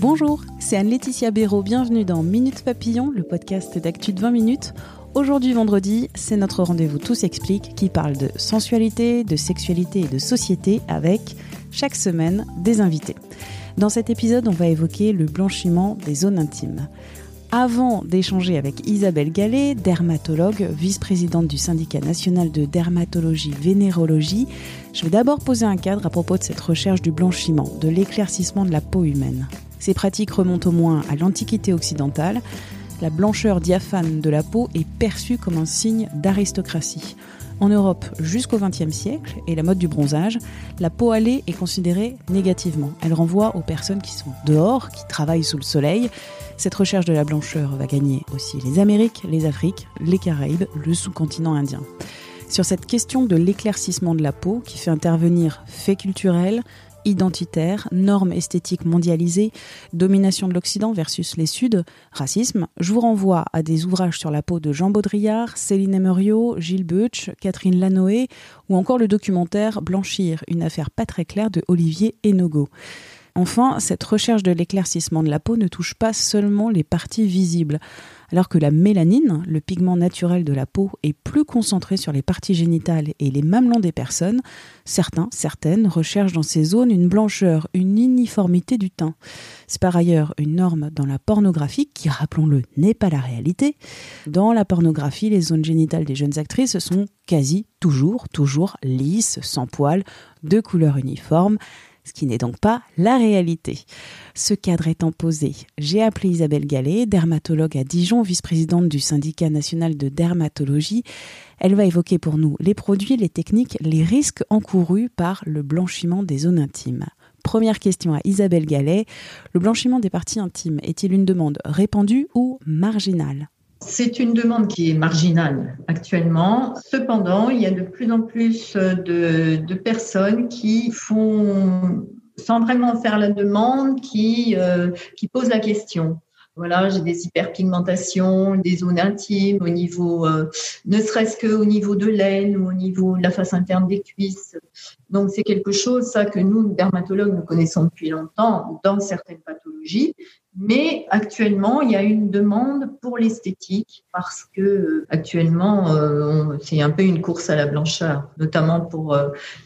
Bonjour, c'est Anne-Laetitia Béraud. Bienvenue dans Minute Papillon, le podcast d'actu de 20 minutes. Aujourd'hui, vendredi, c'est notre rendez-vous Tous Explique qui parle de sensualité, de sexualité et de société avec, chaque semaine, des invités. Dans cet épisode, on va évoquer le blanchiment des zones intimes. Avant d'échanger avec Isabelle Gallet, dermatologue, vice-présidente du syndicat national de dermatologie vénérologie, je vais d'abord poser un cadre à propos de cette recherche du blanchiment, de l'éclaircissement de la peau humaine. Ces pratiques remontent au moins à l'Antiquité occidentale. La blancheur diaphane de la peau est perçue comme un signe d'aristocratie. En Europe jusqu'au XXe siècle et la mode du bronzage, la peau hâlée est considérée négativement. Elle renvoie aux personnes qui sont dehors, qui travaillent sous le soleil. Cette recherche de la blancheur va gagner aussi les Amériques, les Afriques, les Caraïbes, le sous-continent indien. Sur cette question de l'éclaircissement de la peau qui fait intervenir faits culturels, identitaire, normes esthétiques mondialisées, domination de l'Occident versus les Suds, racisme, je vous renvoie à des ouvrages sur la peau de Jean Baudrillard, Céline Emeriot, Gilles Butch, Catherine Lanoé ou encore le documentaire Blanchir, une affaire pas très claire de Olivier Enogo. Enfin, cette recherche de l'éclaircissement de la peau ne touche pas seulement les parties visibles. Alors que la mélanine, le pigment naturel de la peau, est plus concentré sur les parties génitales et les mamelons des personnes, certains, certaines recherchent dans ces zones une blancheur, une uniformité du teint. C'est par ailleurs une norme dans la pornographie qui, rappelons-le, n'est pas la réalité. Dans la pornographie, les zones génitales des jeunes actrices sont quasi toujours, toujours lisses, sans poils, de couleur uniforme ce qui n'est donc pas la réalité. Ce cadre étant posé, j'ai appelé Isabelle Gallet, dermatologue à Dijon, vice-présidente du syndicat national de dermatologie. Elle va évoquer pour nous les produits, les techniques, les risques encourus par le blanchiment des zones intimes. Première question à Isabelle Gallet. Le blanchiment des parties intimes est-il une demande répandue ou marginale? C'est une demande qui est marginale actuellement. Cependant, il y a de plus en plus de, personnes qui font, sans vraiment faire la demande, qui, euh, qui posent la question. Voilà, j'ai des hyperpigmentations, des zones intimes au niveau, euh, ne serait-ce qu'au niveau de l'aine ou au niveau de la face interne des cuisses. Donc c'est quelque chose, ça, que nous, dermatologues, nous connaissons depuis longtemps dans certaines pathologies. Mais actuellement, il y a une demande pour l'esthétique parce que euh, actuellement, euh, c'est un peu une course à la blancheur, notamment pour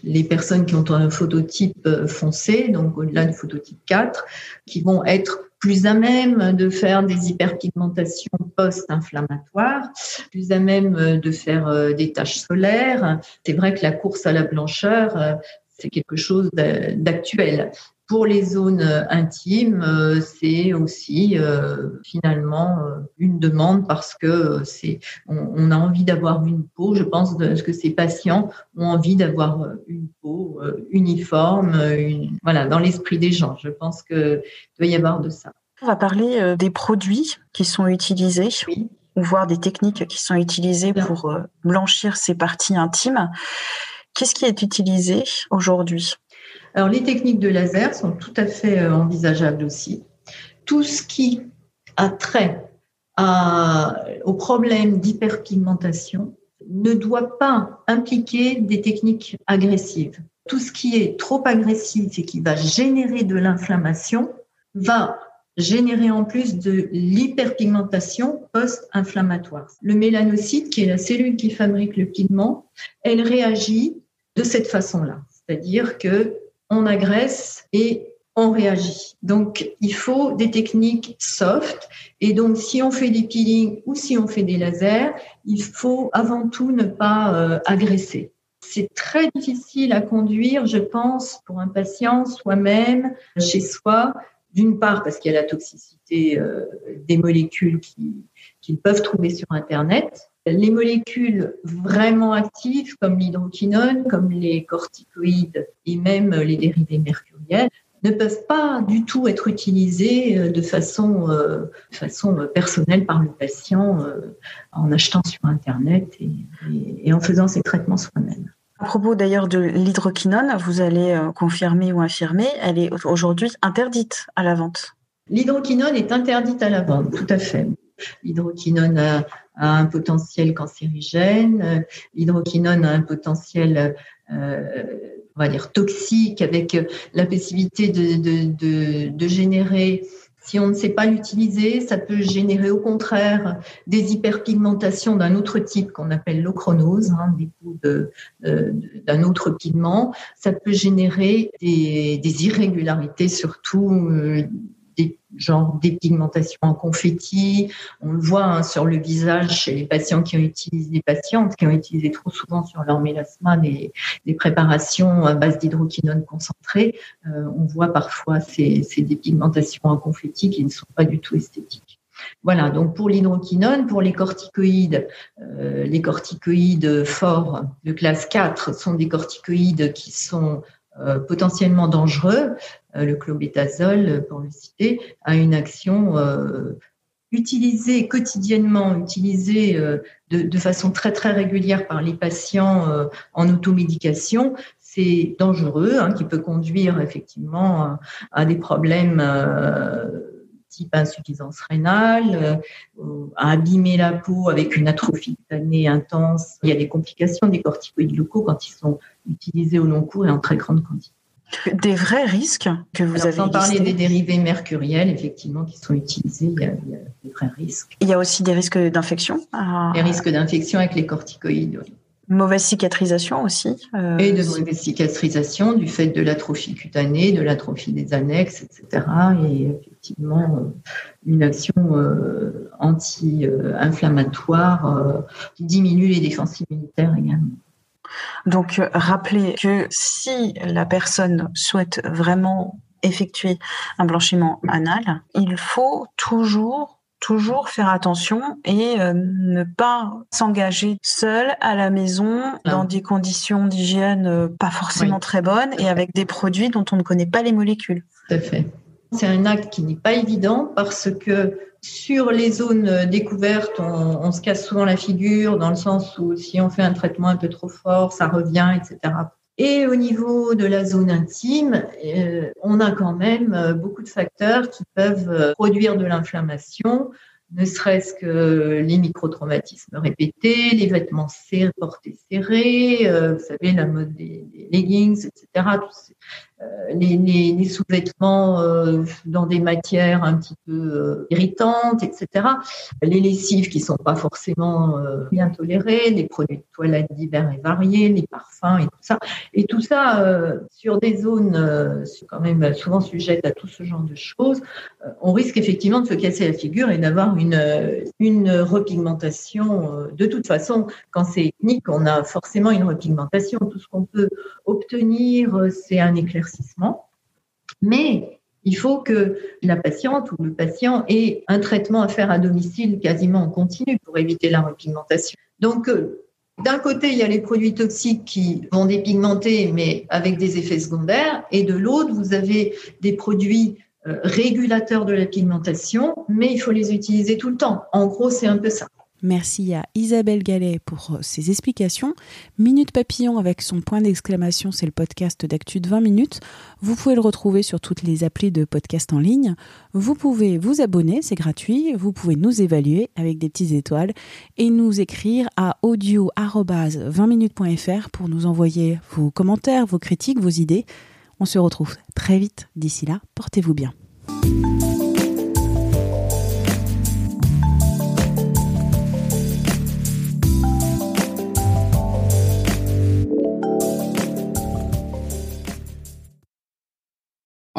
les personnes qui ont un phototype foncé, donc au-delà du phototype 4, qui vont être plus à même de faire des hyperpigmentations post-inflammatoires, plus à même de faire euh, des taches solaires. C'est vrai que la course à la blancheur, euh, c'est quelque chose d'actuel. Pour les zones intimes, euh, c'est aussi finalement une demande parce que c'est on, a envie d'avoir une peau. Je pense que ces patients ont envie d'avoir une peau uniforme, voilà, dans l'esprit des gens. Je pense que doit y avoir de ça. On va parler euh, des produits qui sont utilisés. ou voir des techniques qui sont utilisées pour euh, blanchir ces parties intimes. Qu'est-ce qui est utilisé aujourd'hui? Alors, les techniques de laser sont tout à fait euh, envisageables aussi. Tout ce qui a trait au problème d'hyperpigmentation ne doit pas impliquer des techniques agressives. Tout ce qui est trop agressif et qui va générer de l'inflammation va générer en plus de l'hyperpigmentation post-inflammatoire. Le mélanocyte, qui est la cellule qui fabrique le pigment, elle réagit de cette façon-là. C'est-à-dire que on agresse et on réagit. Donc, il faut des techniques soft. Et donc, si on fait des peelings ou si on fait des lasers, il faut avant tout ne pas euh, agresser. C'est très difficile à conduire, je pense, pour un patient soi-même, chez soi, d'une part parce qu'il y a la toxicité euh, des molécules qu'ils peuvent trouver sur Internet. Les molécules vraiment actives comme l'hydroquinone, comme les corticoïdes et même les dérivés mercuriels ne peuvent pas du tout être utilisées euh, de façon, euh, façon personnelle par le patient en achetant sur Internet et en faisant ses traitements soi-même. À propos d'ailleurs de l'hydroquinone, vous allez euh, confirmer ou infirmer, elle est aujourd'hui interdite à la vente. L'hydroquinone est interdite à la vente, tout à fait. L'hydroquinone a, un potentiel cancérigène, l'hydroquinone a un potentiel euh, on va dire, toxique, avec la possibilité de générer si on ne sait pas l'utiliser, ça peut générer au contraire des hyperpigmentations d'un autre type qu'on appelle l'ochronose, hein, d'un autre pigment. Ça peut générer des, des irrégularités, surtout euh, des genres dépigmentation en confetti. On le voit hein, sur le visage chez les patients qui ont utilisé, les patientes qui ont utilisé trop souvent sur leur mélasma des, des préparations à base d'hydroquinone concentrée. Euh, on voit parfois ces, ces dépigmentations en confetti qui ne sont pas du tout esthétiques. Voilà, donc pour l'hydroquinone, pour les corticoïdes, euh, les corticoïdes forts de classe 4 sont des corticoïdes qui sont euh, potentiellement dangereux, le clobétasol, pour le citer, a une action euh, utilisée quotidiennement, utilisée de, façon très très régulière par les patients en automédication, c'est dangereux, hein, qui peut conduire effectivement à, des problèmes type insuffisance rénale, à abîmer la peau avec une atrophie cutanée intense. Il y a des complications des corticoïdes locaux quand ils sont utilisés au long cours et en très grande quantité. Des vrais risques que vous avez Sans parler des dérivés mercuriels, effectivement, qui sont utilisés, il y, a, des vrais risques. Il y a aussi des risques d'infection Des risques d'infection avec les corticoïdes, oui. Mauvaise cicatrisation aussi. Euh, et de mauvaise cicatrisation du fait de l'atrophie cutanée, de l'atrophie des annexes, etc. Et effectivement, euh, une action euh, anti-inflammatoire qui diminue les défenses immunitaires également. Donc, rappelez que si la personne souhaite vraiment effectuer un blanchiment anal, il faut toujours toujours faire attention et euh, ne pas s'engager seul à la maison dans des conditions d'hygiène euh, pas forcément très bonnes et avec des produits dont on ne connaît pas les molécules. Tout à fait. C'est un acte qui n'est pas évident parce que sur les zones découvertes, on, se casse souvent la figure dans le sens où si on fait un traitement un peu trop fort, ça revient, etc. Et au niveau de la zone intime, euh, on a quand même euh, beaucoup de facteurs qui peuvent euh, produire de l'inflammation, ne serait-ce que les microtraumatismes répétés, les vêtements serrés, portés serrés, vous savez, la mode des, leggings, etc. Euh, les, sous-vêtements euh, dans des matières un petit peu euh, irritantes, etc. Les lessives qui sont pas forcément bien tolérées, les produits de toilette divers et variés, les parfums et tout ça. Et tout ça sur des zones quand même souvent sujettes à tout ce genre de choses, on risque effectivement de se casser la figure et d'avoir une, une repigmentation. De toute façon, quand c'est ethnique, on a forcément une repigmentation. Tout ce qu'on peut obtenir, c'est un mais il faut que la patiente ou le patient ait un traitement à faire à domicile quasiment en continu pour éviter la repigmentation. Donc, euh, d'un côté, il y a les produits toxiques qui vont dépigmenter, mais avec des effets secondaires. Et de l'autre, vous avez des produits euh, régulateurs de la pigmentation, mais il faut les utiliser tout le temps. En gros, c'est un peu ça. Merci à Isabelle Gallet pour euh, ses explications. Minute Papillon avec son point d'exclamation, c'est le podcast d'actu de 20 minutes. Vous pouvez le retrouver sur toutes les applis de podcast en ligne. Vous pouvez vous abonner, c'est gratuit. Vous pouvez nous évaluer avec des petites étoiles et nous écrire à audio-20minutes.fr pour nous envoyer vos commentaires, vos critiques, vos idées. On se retrouve très vite. D'ici là, portez-vous bien.